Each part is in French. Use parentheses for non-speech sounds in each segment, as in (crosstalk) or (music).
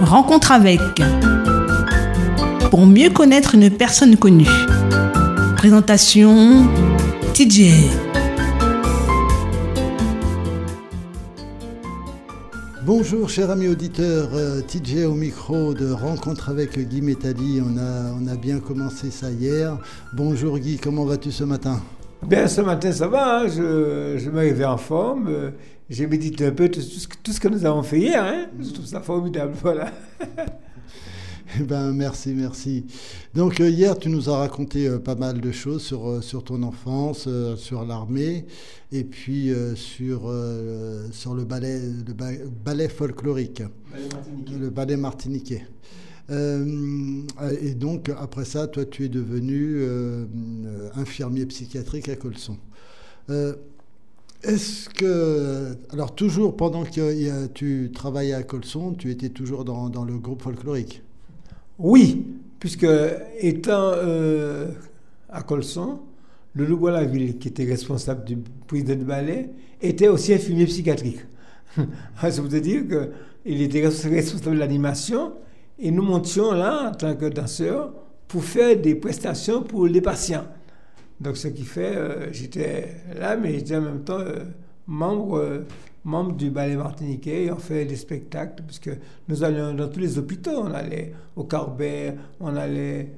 Rencontre avec. Pour mieux connaître une personne connue. Présentation TJ. Bonjour chers amis auditeurs, euh, TJ au micro de Rencontre avec Guy Métali. On a, on a bien commencé ça hier. Bonjour Guy, comment vas-tu ce matin? Bien, ce matin, ça va. hein. Je, je me réveille en forme. Euh, J'ai médité un peu tout, tout ce, que- tout ce que nous avons fait hier. Hein. Je trouve ça formidable. (laughs) Voilà. Eh ben, merci, merci. Donc euh, hier, tu nous as raconté euh, pas mal de choses sur, euh, sur ton enfance, euh, sur l'armée, et puis euh, sur, euh, sur le ballet, le ba- ballet folklorique, le ballet martiniquais. Euh, et donc, après ça, toi, tu es devenu euh, euh, infirmier psychiatrique à Colson. Euh, Est-ce que, alors toujours pendant que tu travaillais à Colson, tu étais toujours dans, le groupe folklorique? Oui, puisque étant euh, à Colson, le Loup la ville qui était responsable du président de ballet était aussi infirmier psychiatrique. (laughs) Ça veut dire qu'il était responsable de l'animation et nous montions là en tant que danseurs pour faire des prestations pour les patients. Donc ce qui fait, euh, j'étais là, mais j'étais en même temps euh, membre, euh, membre du ballet martiniquais et on fait des spectacles, puisque nous allions dans tous les hôpitaux. On allait au Carbet, on allait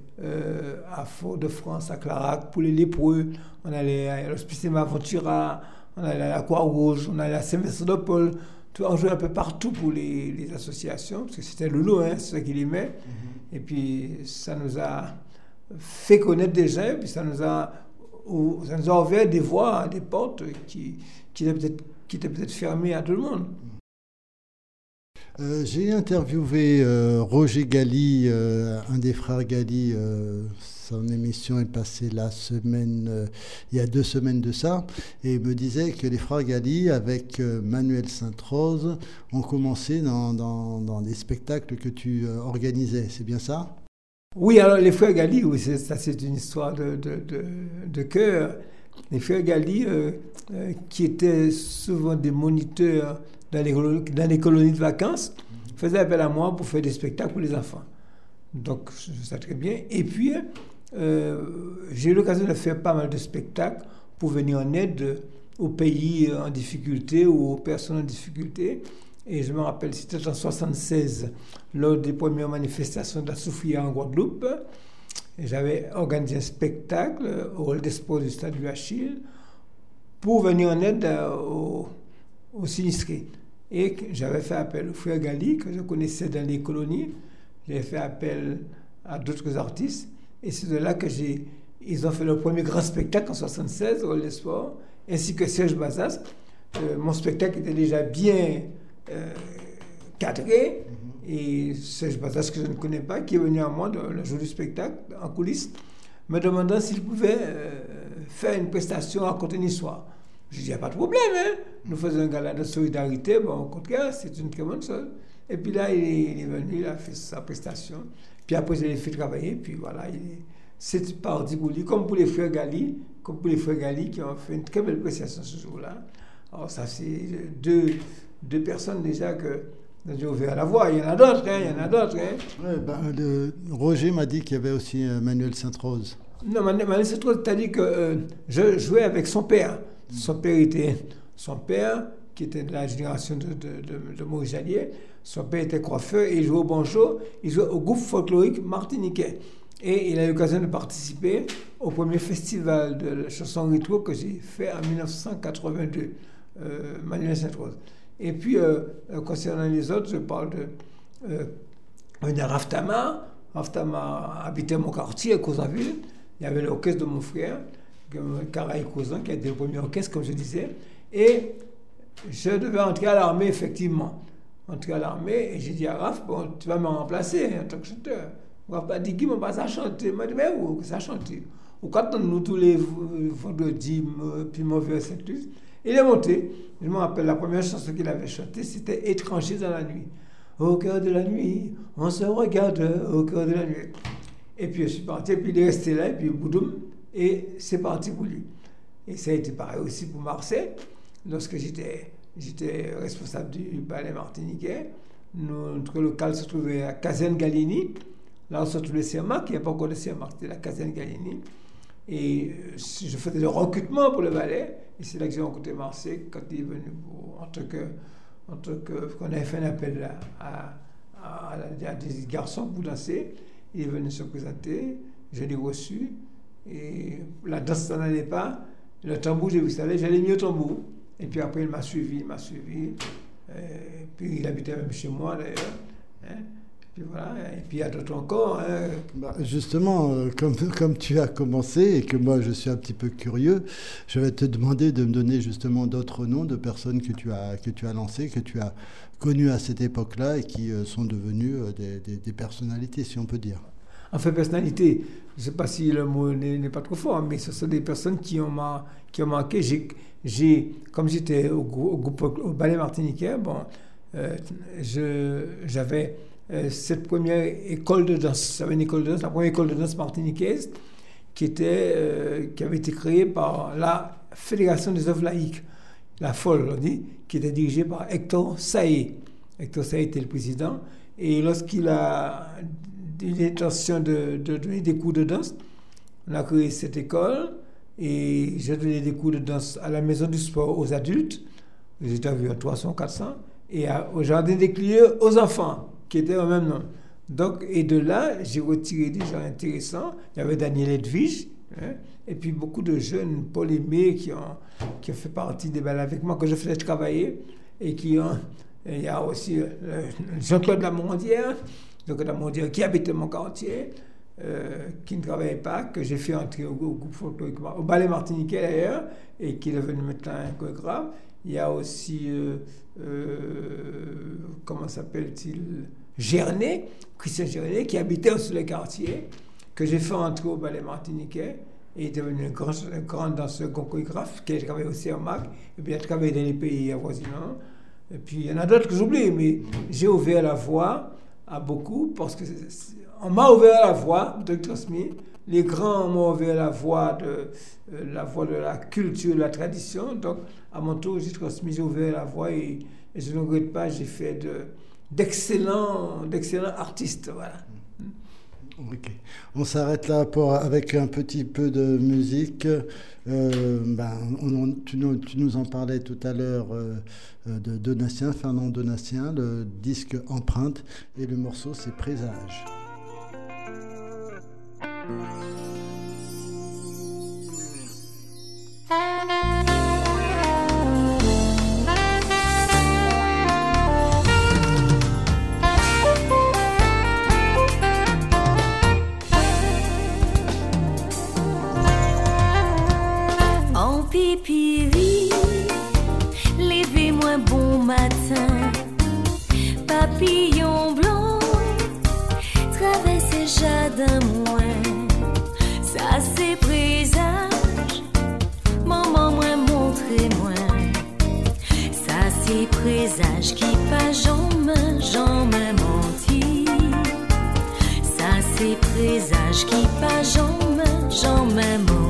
à Fort-de-France, à Clarac pour les lépreux, on allait à l'hospice Aventura, on allait à la Croix-Rouge, on allait à Saint-Vincent-de-Paul. Tout- On jouait un peu partout pour les, les associations, parce que c'était le lot, hein, c'est ça qu'il aimait. Et puis ça nous a fait connaître des gens, puis ça nous a, ou- ça nous a ouvert des voies, des portes qui, qui étaient peut-être peut-être fermées à tout le monde. Euh, J'ai interviewé euh, Roger Galli, euh, un des frères Galli. Son émission est passée la semaine, euh, il y a deux semaines de ça, et me disait que les frères Galli, avec euh, Manuel Sainte-Rose, ont commencé dans, dans- des spectacles que tu euh, organisais. C'est bien ça? Oui, alors les frères Gali, oui, ça c'est une histoire de, de, de, de cœur. Les frères euh, qui étaient souvent des moniteurs dans les, dans les colonies de vacances, faisaient appel à moi pour faire des spectacles pour les enfants. Donc, je fais ça très bien. Et puis, j'ai eu l'occasion de faire pas mal de spectacles pour venir en aide aux pays en difficulté ou aux personnes en difficulté. Et je me rappelle, c'était en 1976, lors des premières manifestations de en Guadeloupe. J'avais organisé un spectacle au hall des du stade du Achille pour venir en aide euh, aux, sinistrés. Et j'avais fait appel au frère Gali, que je connaissais dans les colonies. J'ai fait appel à d'autres artistes. Et c'est de là que j'ai. Ils ont fait leur premier grand spectacle en 76 au Hall des Sports, ainsi que Serge Bazas. Euh, mon spectacle était déjà bien euh, cadré. Et Serge Bazas, que je ne connais pas, qui est venu à moi dans le jour du spectacle, en coulisses, me demandant s'il pouvait euh, faire une prestation, raconter une histoire. J'ai dit, il n'y a pas de problème, hein. Nous faisons un gala de solidarité, bon, au contraire, c'est une très bonne chose. Et puis là, il est, il est venu, il a fait sa prestation. Puis après, je l'ai fait travailler, puis voilà, il est- c'est parti pour lui, comme pour les frères Gali, comme pour les frères Gali qui ont fait une très belle prestation ce jour-là. Alors ça, c'est deux, deux personnes déjà que j'ai ouvert la voie. Il y en a d'autres, hein, il y en a d'autres. Hein. Ouais, ben, le- Roger m'a dit qu'il y avait aussi euh, Manuel Sainte-Rose. Non, Manuel Sainte-Rose, c'est-à-dire que euh, je jouais avec son père. Son père était son père, qui était de la génération de, de, de, de Maurice Jallier. Son père était coiffeur et il jouait au banjo. Il jouait au groupe folklorique martiniquais. Et il a eu l'occasion de participer au premier festival de la chanson rétro que j'ai fait en 1982, euh, Manuel Sainte-Rose. Et puis, euh, euh, concernant les autres, je parle de euh, a Raftama. Raftama habitait mon quartier à Causaville. Il y avait l'orchestre de mon frère, Caraï Cousin, qui a été le premier orchestre, comme je disais. Et je devais entrer à l'armée, effectivement. Entrer à l'armée, et j'ai dit à Raph, bon, tu vas me remplacer en tant que chanteur. Raph m'a dit, qui m'a pas ça chanter Il m'a dit, mais où? Ça chanter Ou quand nous tous les vendredis, puis mon vieux il est monté. Je me rappelle, la première chanson qu'il avait chantée, c'était Étranger dans la nuit. Au cœur de la nuit, on se regarde au cœur de la nuit. Et puis je suis parti, et puis il est resté là, et puis boudoum, et c'est parti pour lui. Et ça a été pareil aussi pour Marseille, lorsque j'étais, j'étais responsable du ballet martiniquais. notre local se trouvait à Caserne Galini. Là, on se trouvait CMAC, il n'y a pas encore de CMAC, c'était la Caserne Galini. Et euh, je faisais le recrutement pour le ballet. Et c'est là que j'ai rencontré Marseille quand il est venu en tant que. En que qu'on avait fait un appel à, à, des garçons pour danser. Il est venu se présenter, je l'ai reçu. Et la danse n'en allait pas. Le tambour, j'ai vu ça j'allais mis au tambour. Et puis après, il m'a suivi, il m'a suivi. Et puis il habitait même chez moi d'ailleurs. Hein. Puis voilà, et puis il y a d'autres encore. Hein. Bah, justement, euh, comme, comme tu as commencé et que moi je suis un petit peu curieux, je vais te demander de me donner justement d'autres noms de personnes que tu as, que tu as lancées, que tu as connues à cette époque-là et qui euh, sont devenues euh, des, des, des, personnalités, si on peut dire. En fait, personnalité, je ne sais pas si le mot n'est pas trop fort, mais ce sont des personnes qui ont, qui ont marqué. Comme j'étais au, ballet martiniquais, bon, euh, j'avais euh, cette première école de danse. J'avais une école la première école de danse martiniquaise euh, qui avait été créée par la Fédération des œuvres laïques, la FOL, on dit, qui était dirigée par Hector Saé. Hector Saé était le président. Et lorsqu'il a eu l'intention de, donner des cours de danse, on a créé cette école et j'ai donné des cours de danse à la maison du sport aux adultes. J'étais à 300, 400. Et au jardin des Clieux aux enfants qui étaient au même nom. Donc, et de là, j'ai retiré des gens intéressants. Il y avait Daniel Edwige, hein, et puis beaucoup de jeunes, Paul Aimé, qui ont, qui ont fait partie des balles avec moi, que je faisais travailler, et qui ont. Il y a aussi euh, Jean-Claude Lamondière, donc Lamondière qui habitait mon quartier, euh, qui ne travaillait pas, que j'ai fait entrer au, au groupe folklorique, au ballet martiniquais d'ailleurs, et qui est devenu maintenant un chorégraphe. Il y a aussi, euh, euh, comment s'appelle-t-il Gernet, Christian Gernet, qui habitait aussi le quartier, que j'ai fait entrer au ballet martiniquais. Et est devenu un grand, un grand danseur chorégraphe, qui a travaillé aussi en MAC, et a travaillé dans les pays avoisinants. Et puis il y en a d'autres que j'oublie, mais j'ai ouvert la voie à beaucoup, parce que on m'a ouvert la voie, Dr. Smith, les grands m'ont ouvert la voie de, euh, la voie de la culture, de la tradition. Donc, à mon tour, j'ai transmis, j'ai ouvert la voie et, je ne regrette pas, j'ai fait de, d'excellents, artistes. Voilà. Ok. On s'arrête là pour, avec un petit peu de musique. Euh, ben, on, tu, nous, tu, nous, en parlais tout à l'heure euh, de Donatien, Fernand Donatien, le disque Empreinte, et le morceau c'est Présage. En pipiri, levez-moi bon matin, papillon blanc, traversez jardin moins, ça c'est présage qui pas j'en main menti, ça c'est présage qui pas j'en main, j'en main menti.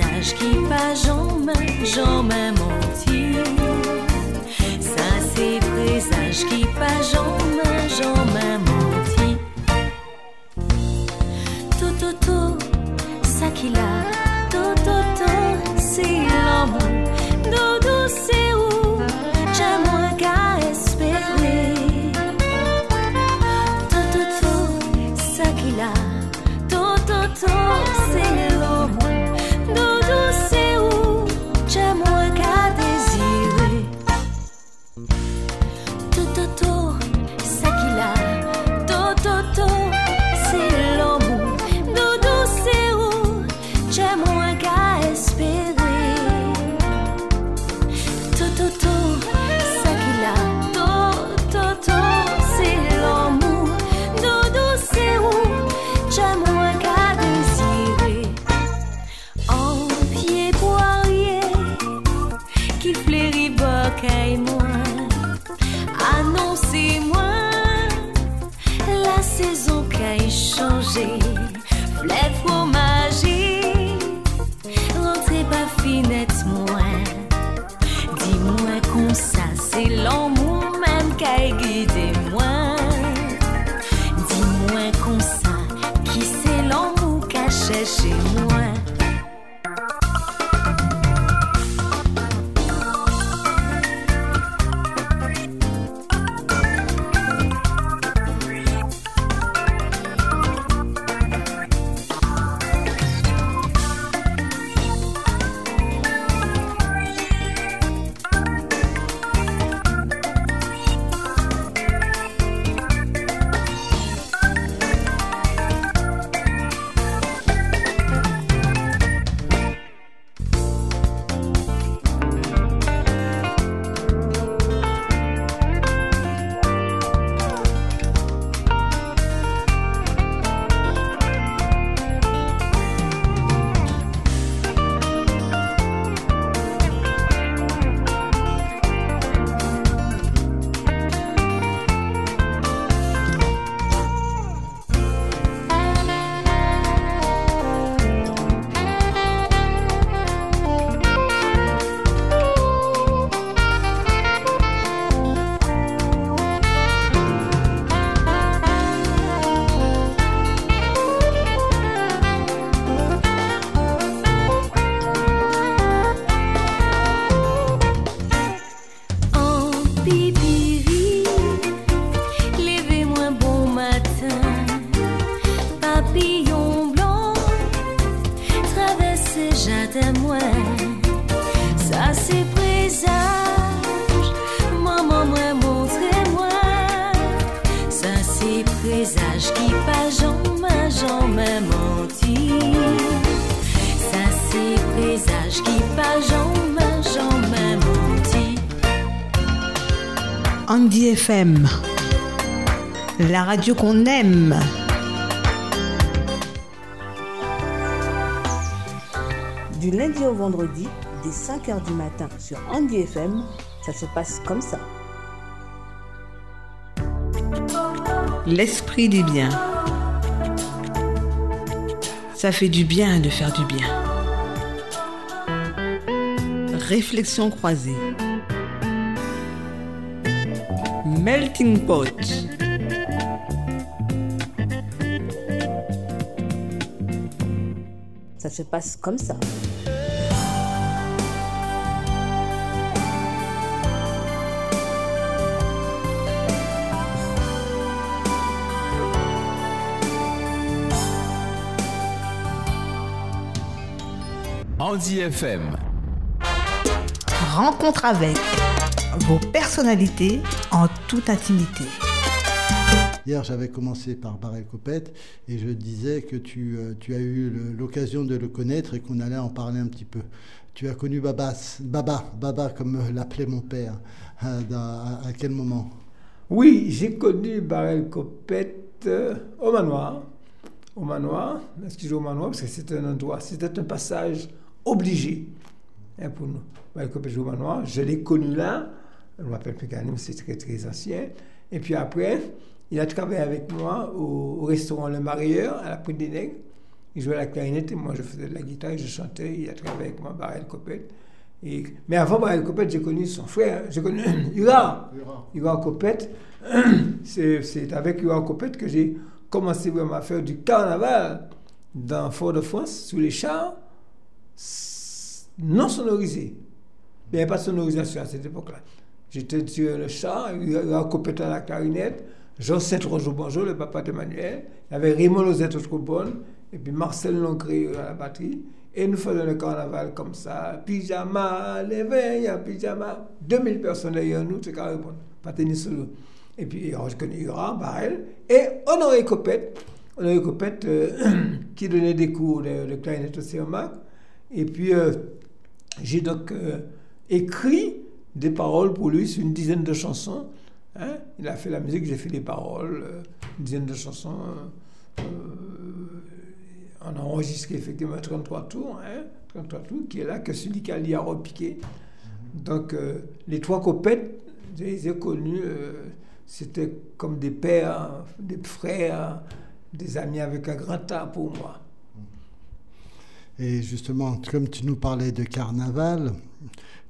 Présage qui pas j'en main, j'en main menti, La radio qu'on aime. Du lundi au vendredi, dès 5h du matin sur Andy FM, ça se passe comme ça. L'esprit des biens. Ça fait du bien de faire du bien. Réflexion croisée. Melting pot. Ça se passe comme ça. Andy FM. Rencontre avec vos personnalités en toute intimité. Hier, j'avais commencé par Barel Copette et je disais que tu, euh, tu as eu l'occasion de le connaître et qu'on allait en parler un petit peu. Tu as connu Babas, Baba, Baba comme l'appelait mon père. euh, à, à quel moment? Oui, j'ai connu Barel Copette euh, au manoir. Au manoir, excusez au manoir, parce que c'était un endroit, c'était un passage obligé hein, pour nous. Barel Copette joue au manoir, je l'ai connu là, je m'appelle Pécanim, c'est très très ancien. Et puis après, il a travaillé avec moi au, au restaurant Le Marieur, à la Pointe des Nègres. Il jouait la clarinette et moi je faisais de la guitare et je chantais. Il a travaillé avec moi, Barel Copette. Et, mais avant Barel Copette, j'ai connu son frère, j'ai connu (coughs) Hura. Hura Copette. (coughs) C'est avec Hura Copette que j'ai commencé vraiment à faire du carnaval dans Fort-de-France, sous les chars, non sonorisés. Il n'y avait pas de sonorisation à cette époque-là. J'étais sur le char, Hura Copette à la clarinette, Jean Saint-Roge au bonjour, le papa d'Emmanuel. Il y avait Raymond Lozette au trombone, et puis Marcel Loncré à la batterie. Et nous faisions le carnaval comme ça. Pyjama, veilles, en pyjama. 2000 personnes derrière nous, c'est carrément pas tenir solo. Et puis, connais Hura, Barrel, et Honoré Copette. Honoré Copette, euh, (coughs) qui donnait des cours de, de clarinette au CEMAC. Et puis, euh, j'ai donc euh, écrit des paroles pour lui sur une dizaine de chansons. hein. Il a fait la musique, j'ai fait les paroles, euh, une dizaine de chansons. euh, euh, on a enregistré effectivement 33 tours, hein, 33 tours, qui est là, que qui a repiquer. Donc, les trois copettes, je les ai connus, c'était comme des pères, des frères, des amis avec un grand pour moi. Et justement, comme tu nous parlais de carnaval,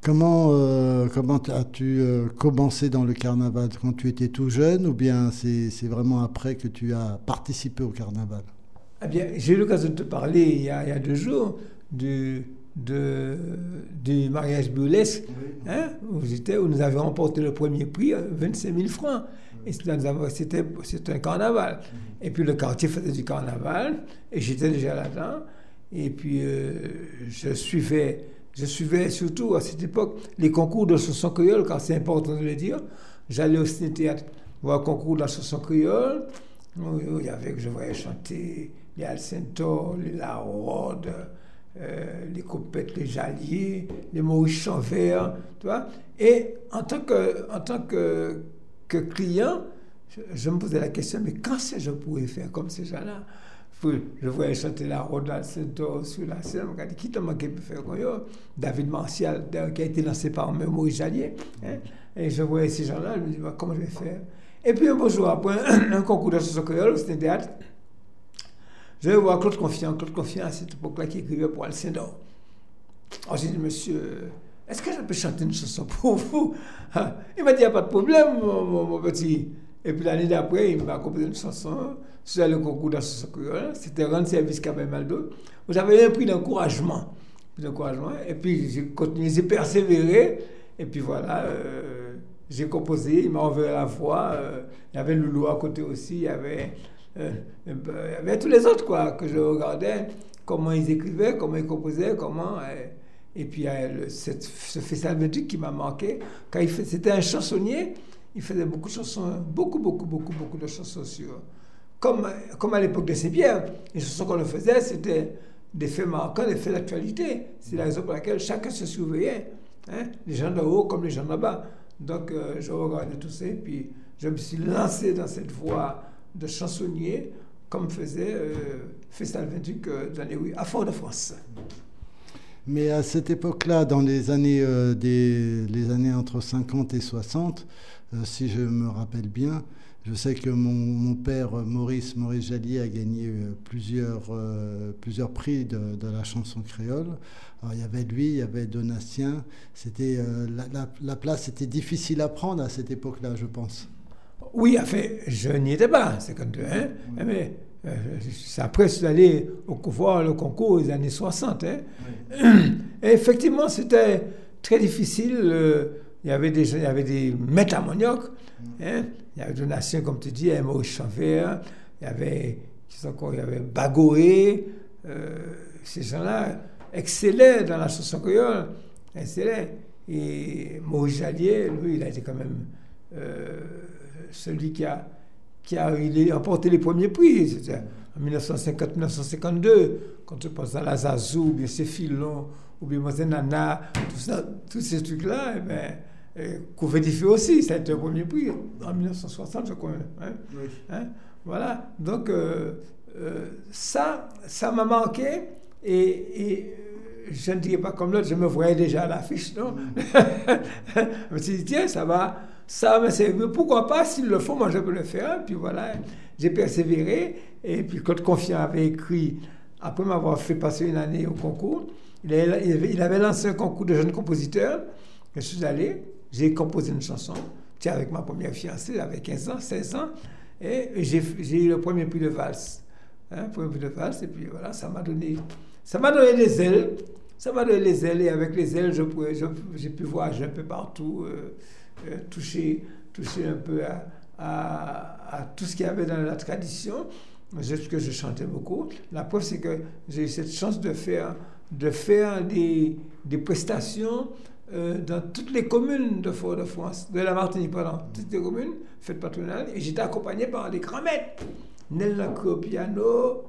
comment, euh, comment as-tu euh, commencé dans le carnaval Quand tu étais tout jeune ou bien c'est vraiment après que tu as participé au carnaval? Eh bien, j'ai eu l'occasion de te parler il y a, il y a deux jours du, de, du mariage burlesque hein, où, où nous avions remporté le premier prix, euh, 25 000 francs. Et c'était, un carnaval. Et puis le quartier faisait du carnaval, et j'étais déjà là-dedans. Et puis euh, je suivais, je suivais surtout à cette époque les concours de chanson créole, car c'est important de le dire. J'allais au ciné-théâtre voir le concours de la chanson créole, il y avait, je voyais chanter les Alcento, les Larode, euh, les Copettes, les Jalliers, les Maurice Chanvert, tu vois. Et en tant que, en tant que, que client, je, me posais la question, mais quand est-ce que je pourrais faire comme ces gens-là? Je voyais chanter la Rode Alcento sur la scène, je me dis, qui t'a manqué de faire comme David Martial, qui a été lancé par Maurice Jallier. hein. Et je voyais ces gens-là, je me dis, bah, comment je vais faire? Et puis un beau jour, après (clears throat) un concours de chanson créole, c'était un théâtre, je vais voir Claude Confiant. Claude Confiant, à cette époque-là, qui écrivait pour Alcindor. Alors j'ai dit, monsieur, est-ce que je peux chanter une chanson pour vous? (laughs) Il m'a dit, il n'y a pas de problème, mon- mon petit. Et puis l'année d'après, il m'a composé une chanson sur le concours créole. C'était Rendre service Cabin Maldo. Où j'avais un prix d'encouragement. D'encouragement. Et puis j'ai continué, j'ai persévéré. Et puis voilà, euh, j'ai composé, il m'a envoyé la voix. euh, il y avait Loulou à côté aussi, il y avait, euh, il y avait tous les autres quoi, que je regardais, comment ils écrivaient, comment ils composaient, comment. et puis il le- cette- ce festival de musique qui m'a marqué. Quand c'était un chansonnier, il faisait beaucoup de chansons, beaucoup, beaucoup, beaucoup, beaucoup de chansons sur. Comme, à l'époque de Saint-Pierre, les chansons qu'on le faisait, c'était des faits marquants, des faits d'actualité. C'est la raison pour laquelle chacun se surveillait. Hein? Les gens d'en haut comme les gens d'en bas. Donc, euh, je regardais tout ça et puis je me suis lancé dans cette voie de chansonnier, comme faisait euh, Festal 28 euh, dans les rues à Fort-de-France. Mais à cette époque-là, dans les années, euh, des, les années entre 50 et 60, euh, si je me rappelle bien, je sais que mon, mon père Maurice, Maurice Jallier a gagné euh, plusieurs, euh, plusieurs prix de, de la chanson créole. Alors, il y avait lui, il y avait Donatien. C'était, euh, la, la- la place était difficile à prendre à cette époque-là, je pense. Oui, enfin, je n'y étais pas, 52, hein, mais euh, c'est après je suis allé au, voir le concours des années 60. hein. (clears throat) Et effectivement, c'était très difficile. euh, il y avait des, il y avait des. Il y avait Donatien, comme tu dis, il y avait Maurice Chanvert, il y avait, encore, il y avait Bagoé. euh, ces gens-là excellaient dans la chanson créole, excellaient. Et Maurice Jallier, lui, il a été quand même euh, celui qui a, qui a il a remporté les premiers prix. C'était en 1950-1952, quand tu penses à la Zazou, ou bien ces filons, ou bien Mose Nana, tout ça, tous ces trucs-là, eh ben, euh, Couvet aussi, ça a été le premier prix en 1960, je crois. hein. Hein? Voilà. Donc, euh, euh, ça, ça m'a manqué. Et, et, euh, je ne dirais pas comme l'autre, je me voyais déjà à l'affiche, non? (laughs) Je me suis dit, tiens, ça va, ça va me servir. Pourquoi pas, s'ils le font, moi je peux le faire. Puis voilà, j'ai persévéré. Et puis, Claude Confiant avait écrit, après m'avoir fait passer une année au concours, il avait- il avait lancé un concours de jeunes compositeurs. Je suis allé, j'ai composé une chanson, avec ma première fiancée, j'avais 15 ans, 16 ans, et j'ai j'ai eu le premier prix de valse. Hein, premier prix de valse, et puis voilà, ça m'a donné, donné des ailes. Ça m'a donné les ailes, et avec les ailes, je pouvais- je- j'ai pu voyager un peu partout, euh, euh, toucher, toucher un peu à, tout ce qu'il y avait dans la tradition. Je, que je chantais beaucoup. La preuve, c'est que j'ai eu cette chance de faire, de faire des, des prestations euh, dans toutes les communes de Fort-de-France, de la Martinique, pardon, toutes les communes, fêtes patronales, et j'étais accompagné par des grands maîtres. Nel au piano,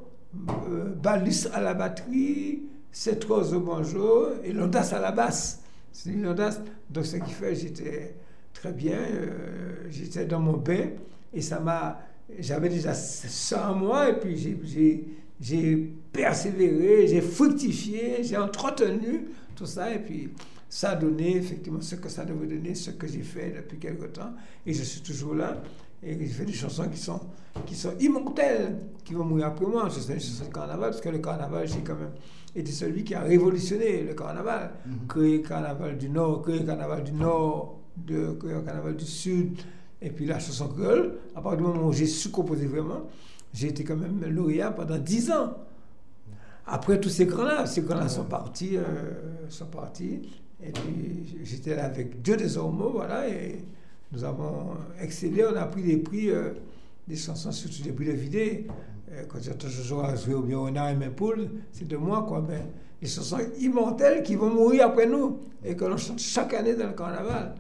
euh, Balus à la batterie, Cétros au banjo et Londas à la basse. C'est Londas. Donc, ce qui fait, j'étais très bien, euh, j'étais dans mon bain, et ça m'a. J'avais déjà ça en moi, et puis j'ai persévéré, j'ai fructifié, j'ai entretenu tout ça, et puis ça a donné effectivement ce que ça devait donner, ce que j'ai fait depuis quelque temps, et je suis toujours là, et j'ai fait des chansons qui sont, qui sont immortelles, qui vont mourir après moi. Je sais chansons de carnaval, parce que le carnaval, j'ai quand même été celui qui a révolutionné le carnaval, créé le carnaval du Nord, créé le carnaval du Nord, de, créé le carnaval du Sud, et puis la chanson créole, à partir du moment où j'ai su composer vraiment, j'ai été quand même lauréat pendant dix ans. Après tous ces grands-là, ces grands-là sont partis, euh, sont partis, et puis j'étais là avec Dieu des Ormeaux, voilà, et nous avons excellé, on a pris des prix, euh, des chansons, surtout des prix de vidé. Euh, quand j'entends jouer ou bien Renard et mes poules, c'est de moi, quoi, mais des chansons immortelles qui vont mourir après nous, et que l'on chante chaque année dans le carnaval.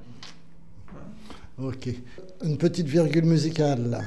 Ok. Une petite virgule musicale là.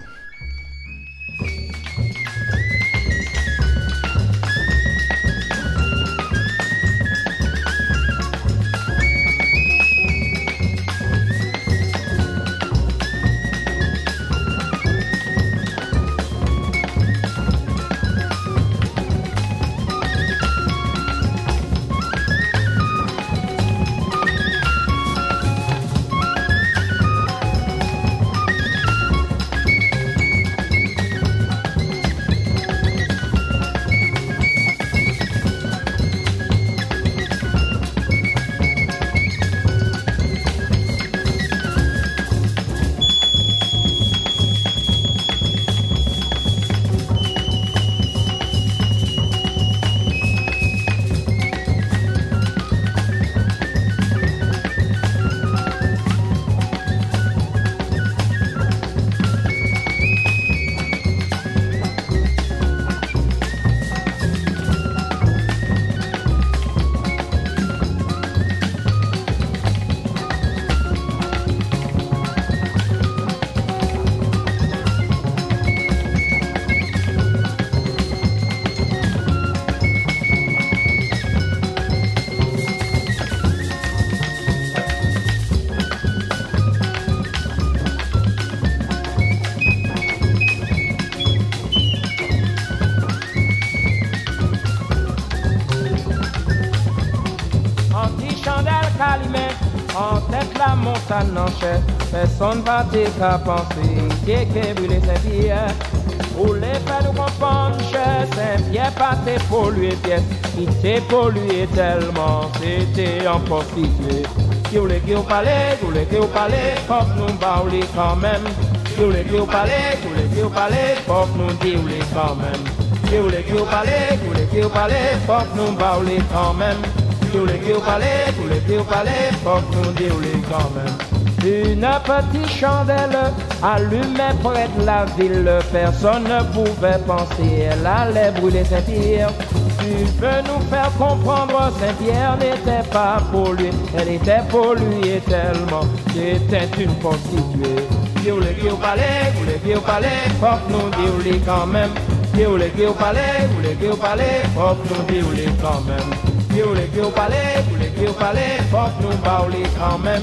pas les faire comprendre, cher Saint-Pierre, pas t'es pollué pièce, qui t'es pollué tellement, c'était en. Qui voulait qui vous qui voulait qui nous quand même. Qui voulait qui qui voulait nous quand même. Qui vous qui voulait qui nous quand même. Qui voulait qui qui voulait qui nous quand même. Une petite chandelle allumée près de la ville, personne ne pouvait penser, elle allait brûler Saint-Pierre. Tu peux nous faire comprendre, Saint-Pierre n'était pas polluée, elle était polluée tellement, c'était une prostituée. Vous voulez que vous parlez, vous voulez que vous parlez, faut nous dire quand même. Vous voulez que vous parlez, vous voulez que vous parlez, faut nous dire quand même. Vous voulez que vous parlez, vous voulez que vous parlez, faut nous parler quand même.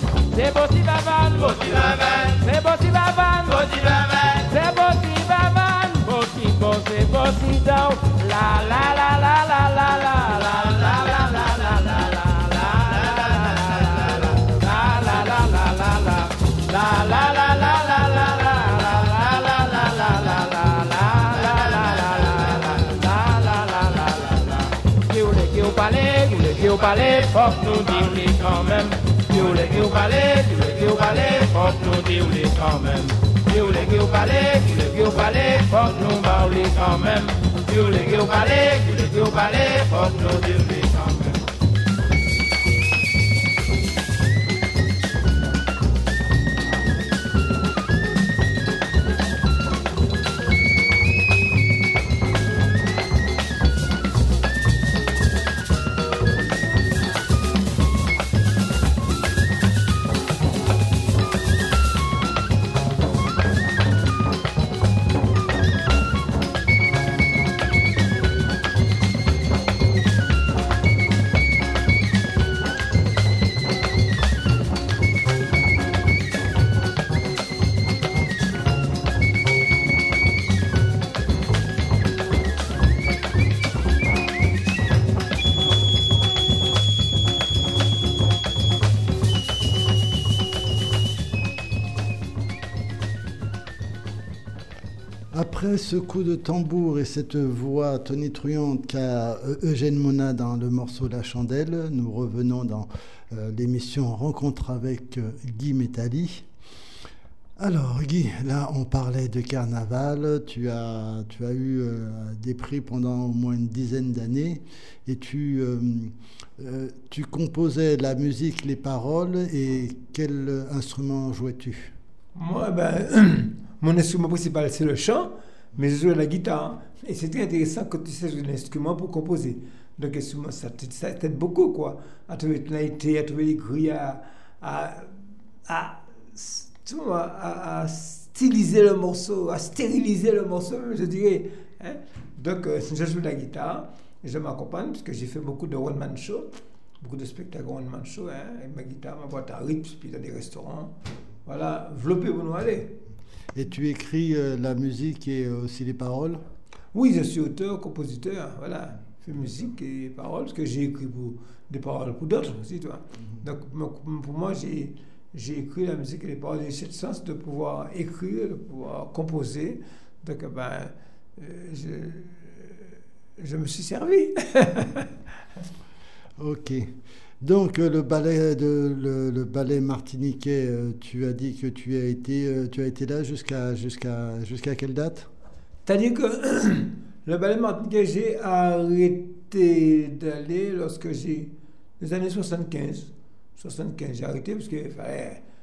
c'est beau si la vanne, c'est beau si la vanne, beau si beau, c'est beau si down. La la la la la la la la la la la la la la vous parlez, faut que nous dire quand même. Voulez que vous parlez, vous voulez que vous parlez, faut que nous quand même. Vous voulez que vous parlez, vous voulez que vous parlez, faut nous quand même. Vous voulez que vous parlez, vous voulez que vous parlez, faut nous ce coup de tambour et cette voix tonitruante qu'a euh, Eugène Mona dans le morceau La Chandelle, nous revenons dans euh, l'émission Rencontre avec euh, Guy Métali. Alors Guy, là on parlait de carnaval, tu as, tu as eu des prix pendant au moins une dizaine d'années et tu, tu composais la musique, les paroles et quel instrument jouais-tu? Moi, ben, (clears throat) mon instrument principal, c'est le chant, mais je joue la guitare. Et c'est très intéressant quand tu sais jouer un instrument pour composer. Donc, ça ça t'aide beaucoup, quoi. À trouver une tonalité, à trouver les grilles, à, à, à, à, styliser le morceau, à stériliser le morceau, je dirais. hein. Donc, euh, je joue la guitare, et je m'accompagne, parce que j'ai fait beaucoup de one-man show, beaucoup de spectacles one-man show, hein, avec ma guitare, ma boîte à rythme, puis dans des restaurants. Voilà, vloppé pour nous aller. Et tu écris euh, la musique et aussi les paroles? Oui, je suis auteur, compositeur, voilà. Je fais musique et paroles, parce que j'ai écrit pour, des paroles pour d'autres aussi, tu vois. Donc, mo- pour moi, j'ai, j'ai écrit la musique et les paroles. J'ai cette chance de pouvoir écrire, de pouvoir composer. Donc, ben, euh, je, je me suis servi. (laughs) (laughs) Ok. Donc euh, le ballet de le, le ballet martiniquais, euh, tu as dit que tu as été euh, tu as été là jusqu'à jusqu'à jusqu'à quelle date? C'est-à-dire que (coughs) le ballet martiniquais, j'ai arrêté d'aller lorsque j'ai. les années 75. 75, j'ai arrêté parce que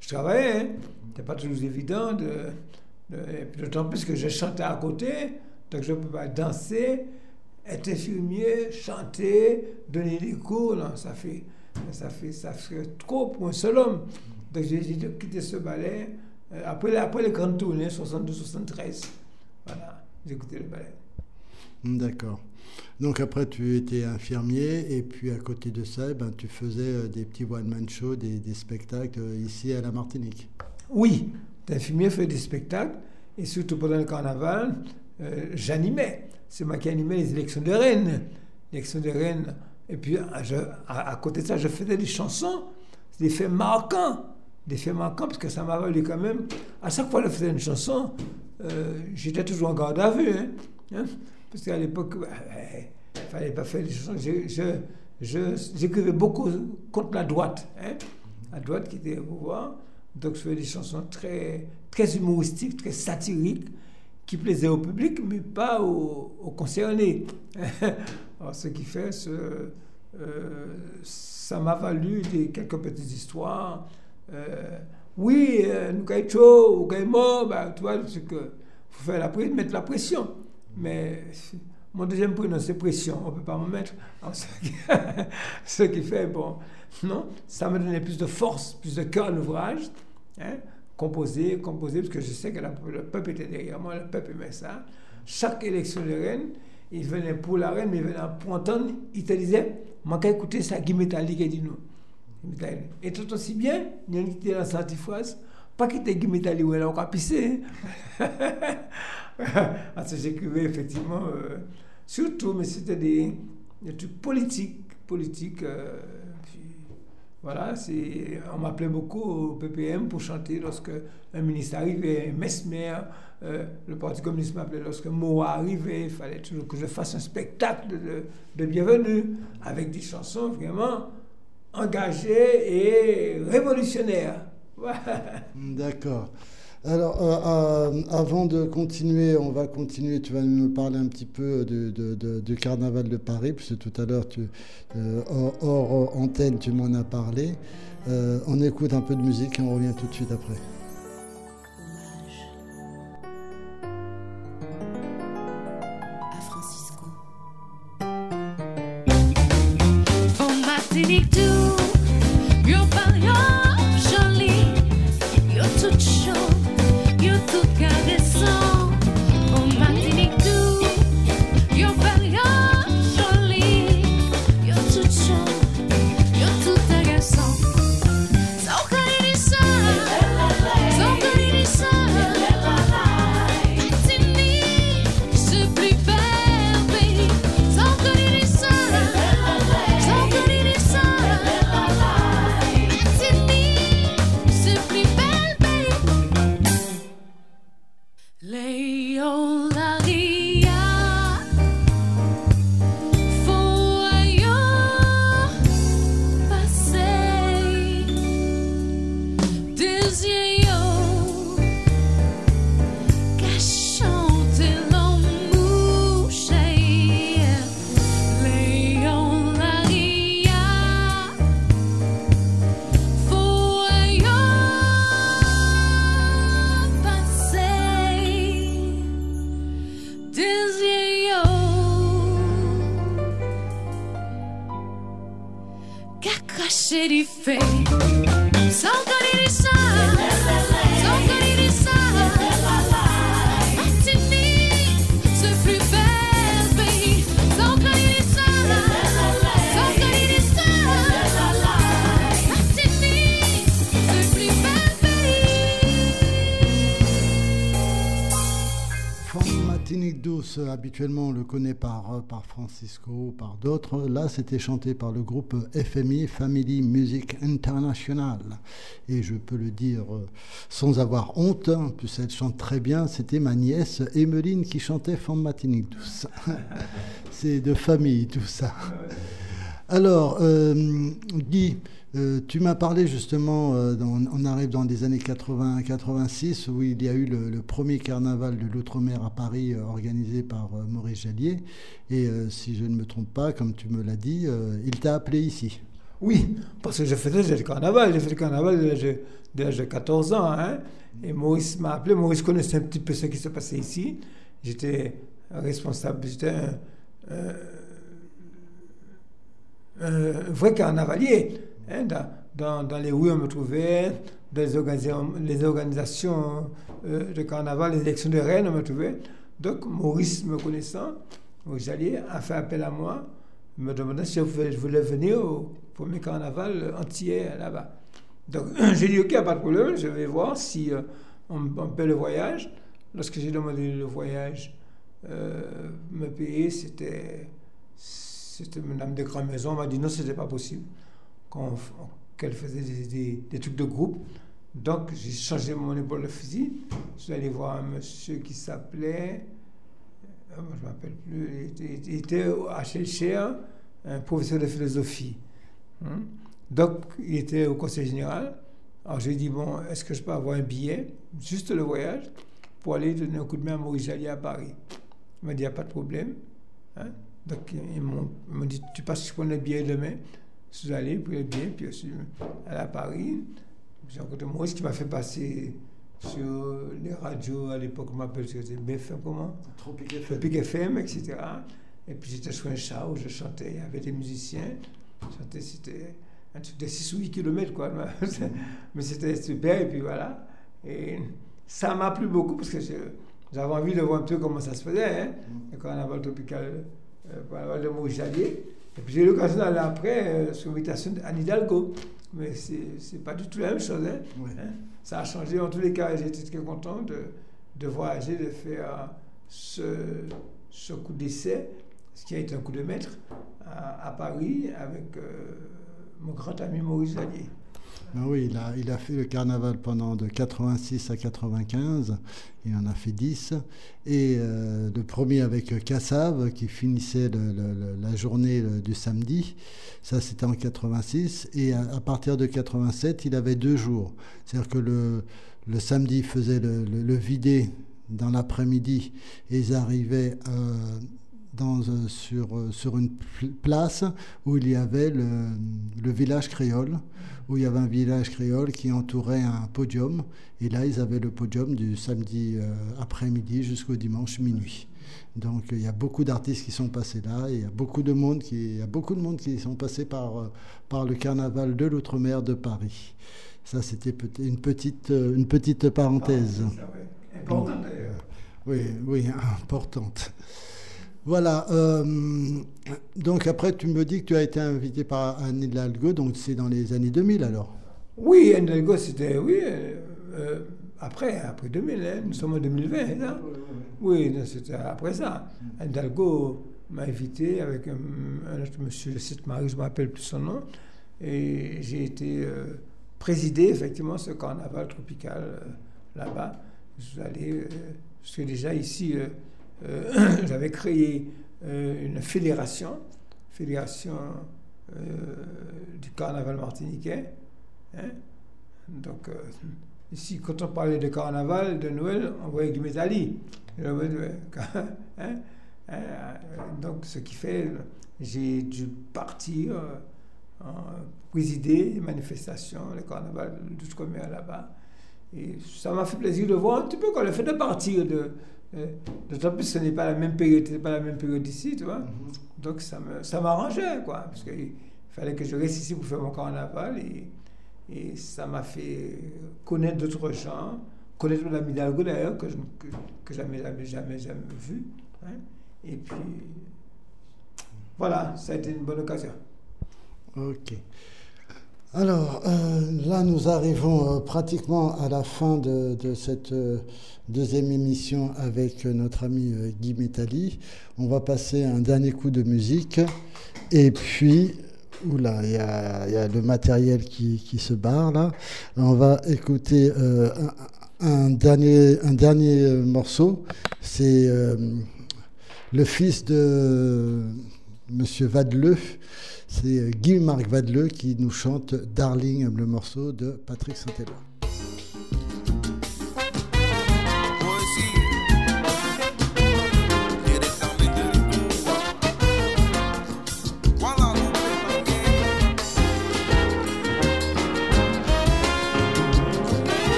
je travaillais. Hein. C'était pas toujours évident. De, de- et puis d'autant plus que je chantais à côté, donc je ne peux pas danser, être infirmier, chanter, donner des cours. Non, ça fait. Ça fait, ça fait trop pour un seul homme. Donc j'ai dû quitter ce ballet. euh, après, après les grandes tournées, 72-73. Voilà, j'ai quitté le ballet. Hmm, D'accord. Donc après, tu étais infirmier et puis à côté de ça, eh ben, tu faisais euh, des petits one-man shows, des, des spectacles euh, ici à la Martinique. Oui, l'infirmier fait des spectacles et surtout pendant le carnaval, euh, j'animais. C'est moi qui animais les élections de Rennes. L'élection de Rennes. Et puis à, côté de ça, je faisais des chansons, des faits marquants. Des faits marquants parce que ça m'a valu quand même. À chaque fois que je faisais une chanson, euh, j'étais toujours en garde à vue. hein. Hein? Parce qu'à l'époque, il ne fallait pas faire des chansons. Je- je- J'écrivais beaucoup contre la droite. hein. La droite qui était au pouvoir. Donc je faisais des chansons très, très humoristiques, très satiriques, qui plaisaient au public, mais pas aux concernés. Alors ce qui fait, euh, ça m'a valu quelques petites histoires. Euh, oui, euh, nous chaud, nous ben, tu vois, c'est que faut faire la, pré- mettre la pression. Mais mon deuxième prénom, c'est pression, on ne peut pas me mettre. (laughs) Ce, qui, fait, bon, non, ça me donnait plus de force, plus de cœur à l'ouvrage. Hein, composer, composer, parce que je sais que le peuple était derrière moi, le peuple aimait ça. Chaque élection de reine, il venait pour la reine, mais il venait pour entendre, il te disait, moi, qu'à écouter ça, Guy Métallique, il dit Métallique. Et tout aussi bien, il y a qui dans sa phrase, pas quitter Guy Métallique, où elle a encore pissé. Parce que j'écrivais effectivement, euh, surtout, mais c'était des, trucs politiques, politiques. euh, voilà, on m'appelait beaucoup au PPM pour chanter lorsque un ministre arrivait, Mesmer, euh, le Parti communiste m'appelait lorsque Moa arrivait, il fallait toujours que je fasse un spectacle de, bienvenue avec des chansons vraiment engagées et révolutionnaires. (laughs) D'accord. Alors, euh, euh, avant de continuer, on va continuer. Tu vas nous parler un petit peu du carnaval de Paris, puisque tout à l'heure, hors, hors antenne, tu m'en as parlé. On écoute un peu de musique et on revient tout de suite après. Habituellement on le connaît par, euh, par Francisco, par d'autres. Là, c'était chanté par le groupe FMI, Family Music International. Et je peux le dire euh, sans avoir honte, hein, puisqu'elle chante très bien. C'était ma nièce Emeline qui chantait From Martinique douce. (laughs) C'est de famille tout ça. Alors, euh, Guy, euh, tu m'as parlé justement, euh, on arrive dans les années 80-86, où il y a eu le, premier carnaval de l'outre-mer à Paris euh, organisé par Maurice Jallier. Et si je ne me trompe pas, comme tu me l'as dit, il t'a appelé ici. Oui, parce que je faisais le carnaval. J'ai fait le carnaval dès l'âge de- dès l'âge de 14 ans. hein. Et Maurice m'a appelé. Maurice connaissait un petit peu ce qui se passait ici. J'étais responsable, j'étais un vrai carnavalier. Hein, dans, les rues, on me trouvait. Dans les les organisations euh, de carnaval, les élections de Rennes, on me trouvait. Donc, Maurice, me connaissant, Maurice Allier, a fait appel à moi, me demandant si je voulais, je voulais venir au premier carnaval entier là-bas. Donc, (clears throat) j'ai dit, OK, pas de problème, je vais voir si euh, on, on paie le voyage. Lorsque j'ai demandé le voyage, euh, me payer, c'était c'était Madame de Grand Maison m'a dit non, c'était pas possible, qu'elle faisait des, des- des trucs de groupe. Donc j'ai changé mon épaule de fusil. Je suis allé voir un monsieur qui s'appelait, euh, je ne m'appelle plus, il était, il était à Chelcher, un professeur de philosophie. Hein. Donc il était au conseil général. Alors j'ai dit bon, est-ce que je peux avoir un billet, juste le voyage, pour aller donner un coup de main à Maurice Jallier à Paris? Il m'a dit, il n'y a pas de problème. Hein. Donc, ils m'ont dit, tu passes pour le billet demain. Je suis allé pour le billet, puis je suis allé à Paris. J'ai rencontré Maurice qui m'a fait passer sur les radios à l'époque, on m'appelle c'était BFM, comment Tropique le Pic FM, etc. Et puis j'étais sur un chat où je chantais, il y avait des musiciens. Je chantais, c'était un truc de 6 ou 8 km, quoi. (laughs) Mais c'était super, et puis voilà. Et ça m'a plu beaucoup parce que j'avais envie de voir un peu comment ça se faisait, hein, le carnaval tropical, euh, le carnaval de Maurice Jallier. Et puis j'ai eu l'occasion d'aller après euh, sur l'invitation d'Anne Hidalgo. Mais c'est c'est pas du tout la même chose, hein. Hein? Ça a changé en tous les cas. J'étais très content de, de voyager, de faire ce, ce coup d'essai, ce qui a été un coup de maître, à, à Paris avec euh, mon grand ami Maurice Jallier. Ben oui, il a, fait le carnaval pendant de 86 à 95, il en a fait 10, et euh, le premier avec Cassav qui finissait la journée du samedi, ça c'était en 86, et à, partir de 87, il avait deux jours. C'est-à-dire que le, samedi, il faisait le vidé dans l'après-midi, et ils arrivaient euh, dans, euh, sur, euh, sur une pl- place où il y avait le, le village créole, où il y avait un village créole qui entourait un podium. Et là, ils avaient le podium du samedi euh, après-midi jusqu'au dimanche minuit. Donc, il y a beaucoup d'artistes qui sont passés là. Et il y a beaucoup de monde qui, il y a beaucoup de monde qui sont passés par, par le carnaval de l'outre-mer de Paris. Ça, c'était une petite, une petite parenthèse. Ah, ça, ouais. Important d'ailleurs. Oui, oui, (laughs) importante. Voilà. euh, donc après, tu me dis que tu as été invité par Anne Hidalgo, donc c'est dans les années 2000 alors. Oui, Hidalgo, c'était, oui, euh, euh, après, après 2000, hein, nous sommes en 2020, hein. Oui, c'était après ça. Hidalgo m'a invité avec un, un autre monsieur, le site Marie, je ne me rappelle plus son nom, et j'ai été euh, présider effectivement ce carnaval tropical euh, là-bas. Je suis allé, euh, parce que déjà ici, (clears throat) j'avais créé euh, une fédération, fédération euh, du carnaval martiniquais. hein. Donc, euh, ici, quand on parlait de carnaval, de Noël, on voyait du. (laughs) Hein, hein, euh, Donc, ce qui fait, euh, j'ai dû partir euh, présider les manifestations, le carnaval d'outre-mer là-bas. Et ça m'a fait plaisir de voir un petit peu quoi, le fait de partir de. Euh, D'autant plus que ce n'est pas la même période, pas la même période ici, tu vois. Donc ça me, ça m'arrangeait, quoi, parce qu'il fallait que je reste ici pour faire mon carnaval et, et ça m'a fait connaître d'autres gens, connaître l'ami Hidalgo d'ailleurs, que je que, que jamais, jamais, jamais, jamais vu. hein. Et puis, voilà, ça a été une bonne occasion. Ok. Alors euh, là, nous arrivons euh, pratiquement à la fin de, cette euh, deuxième émission avec notre ami Guy Métali. On va passer un dernier coup de musique et puis. Oula, il y a, le matériel qui, se barre là. On va écouter un, dernier, un dernier morceau. C'est le fils de Monsieur Vadeleux. C'est Guy-Marc Vadeleux qui nous chante Darling, le morceau de Patrick Saint-Éloi.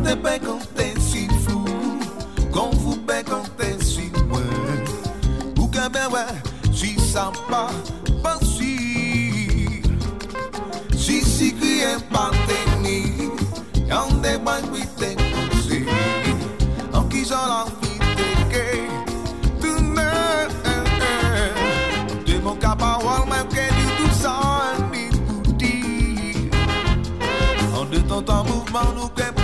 Moi te t'es si fou, vous paie quand t'es si moi, ou si ça pas, pas si, si si crié pas tenir, en des bois qui t'es causé, en qui j'en la vie t'es gay, tout ne, de mon cabaret, même que dit tout ça, ni pour dire. En de temps en mouvement, nous ne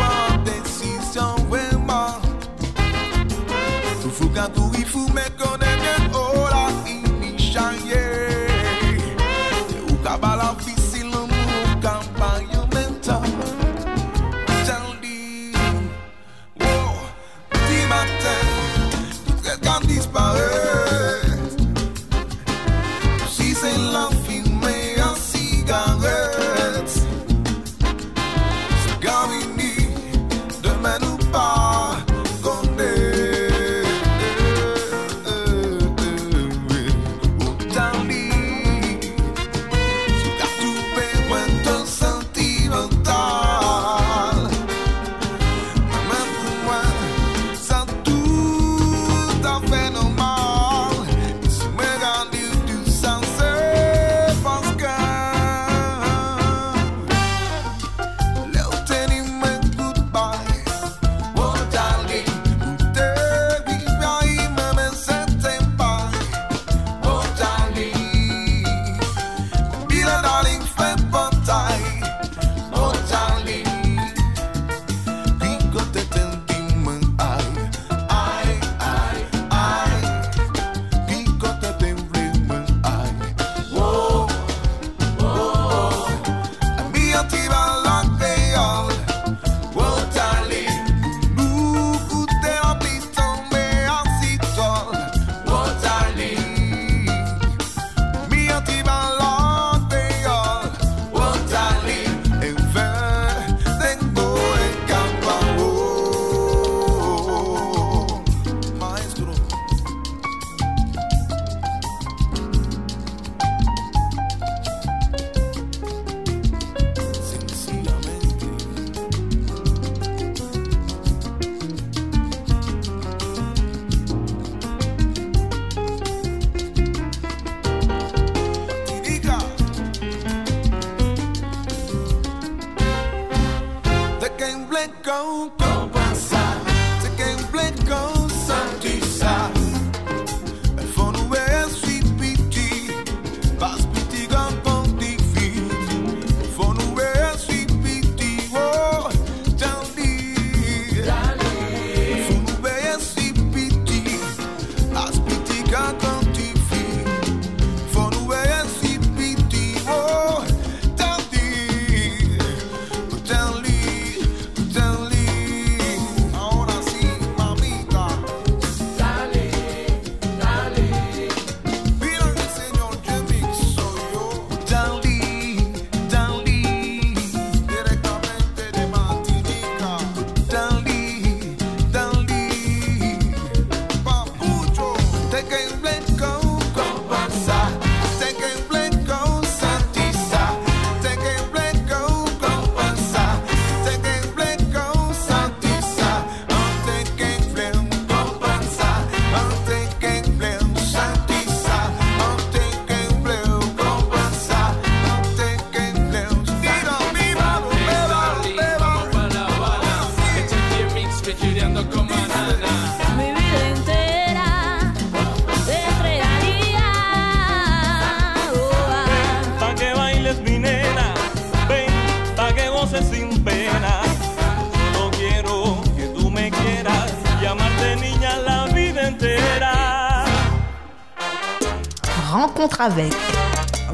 Rencontre avec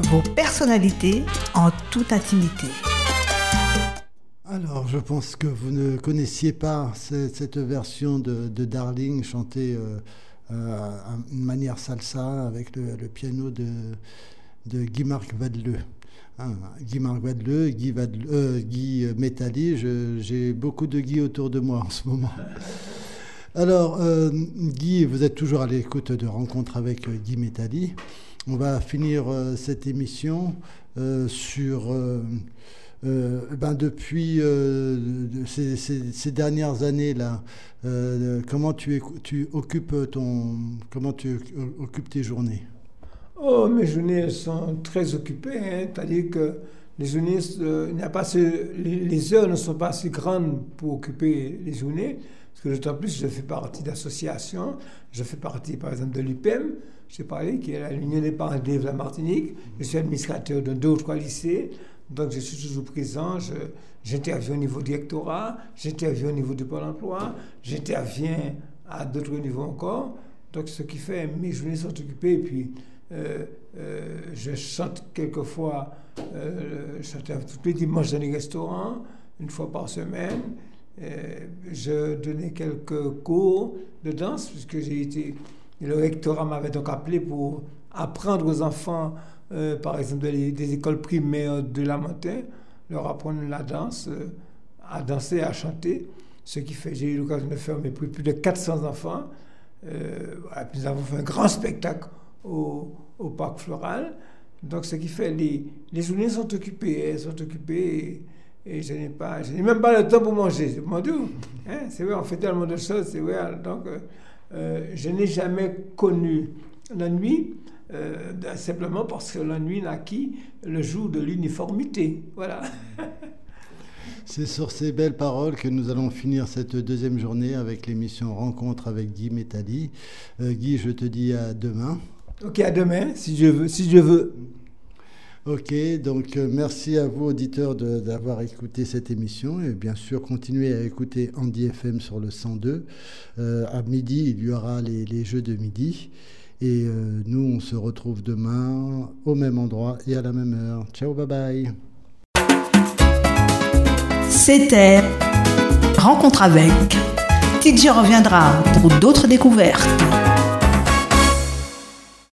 vos personnalités en toute intimité. Alors, je pense que vous ne connaissiez pas ce- cette version de, Darling chantée euh, euh, une manière salsa avec le, piano de, Guy-Marc Vadeleu. Hein, Guy-Marc Vadeleu, Guy, Vadeleu, euh, Guy Métalli, je- j'ai beaucoup de Guy autour de moi en ce moment. Alors, euh, Guy, vous êtes toujours à l'écoute de Rencontres avec euh, Guy Métalli. On va finir euh, cette émission euh, sur... euh, ben depuis de- ces, dernières années-là, euh, comment tu, occupes ton, comment tu occupes tes journées? Oh, mes journées sont très occupées, hein, c'est-à-dire que les journées, a pas les heures ne sont pas assez grandes pour occuper les journées, parce que d'autant plus je fais partie d'associations, je fais partie par exemple de l'UPEM, j'ai parlé, qui est la l'Union des parents de la Martinique, je suis administrateur de deux ou trois lycées, donc je suis toujours présent, j'interviens au niveau du rectorat, j'interviens au niveau du Pôle emploi, j'interviens à d'autres niveaux encore, donc ce qui fait mes journées sont occupées, et puis euh, euh, je chante quelquefois, euh, je chante tous les dimanches dans les restaurants, une fois par semaine. Euh, je donnais quelques cours de danse, puisque j'ai été. Le rectorat m'avait donc appelé pour apprendre aux enfants, euh, par exemple, des, écoles primaires de la montagne, leur apprendre la danse, euh, à danser, à chanter. Ce qui fait, j'ai eu l'occasion de faire mais plus, plus de 400 enfants. Euh, nous avons fait un grand spectacle au, parc floral. Donc, ce qui fait, les, les journées sont occupées, elles sont occupées et, et je n'ai pas, je n'ai même pas le temps pour manger. Mon Dieu, hein, c'est vrai, on fait tellement de choses, c'est vrai. Donc, je n'ai jamais connu la nuit, euh, simplement parce que la nuit naquit le jour de l'uniformité. Voilà. (laughs) C'est sur ces belles paroles que nous allons finir cette deuxième journée avec l'émission Rencontre avec Guy Métalli. Euh, Guy, je te dis à demain. Ok, à demain, si je veux. Si je veux. Ok, donc euh, merci à vous auditeurs d'avoir écouté cette émission et bien sûr continuez à écouter Andy FM sur le 102. Euh, à midi, il y aura les, les jeux de midi et euh, nous on se retrouve demain au même endroit et à la même heure. Ciao, bye bye. C'était Rencontre avec. TJ reviendra pour d'autres découvertes.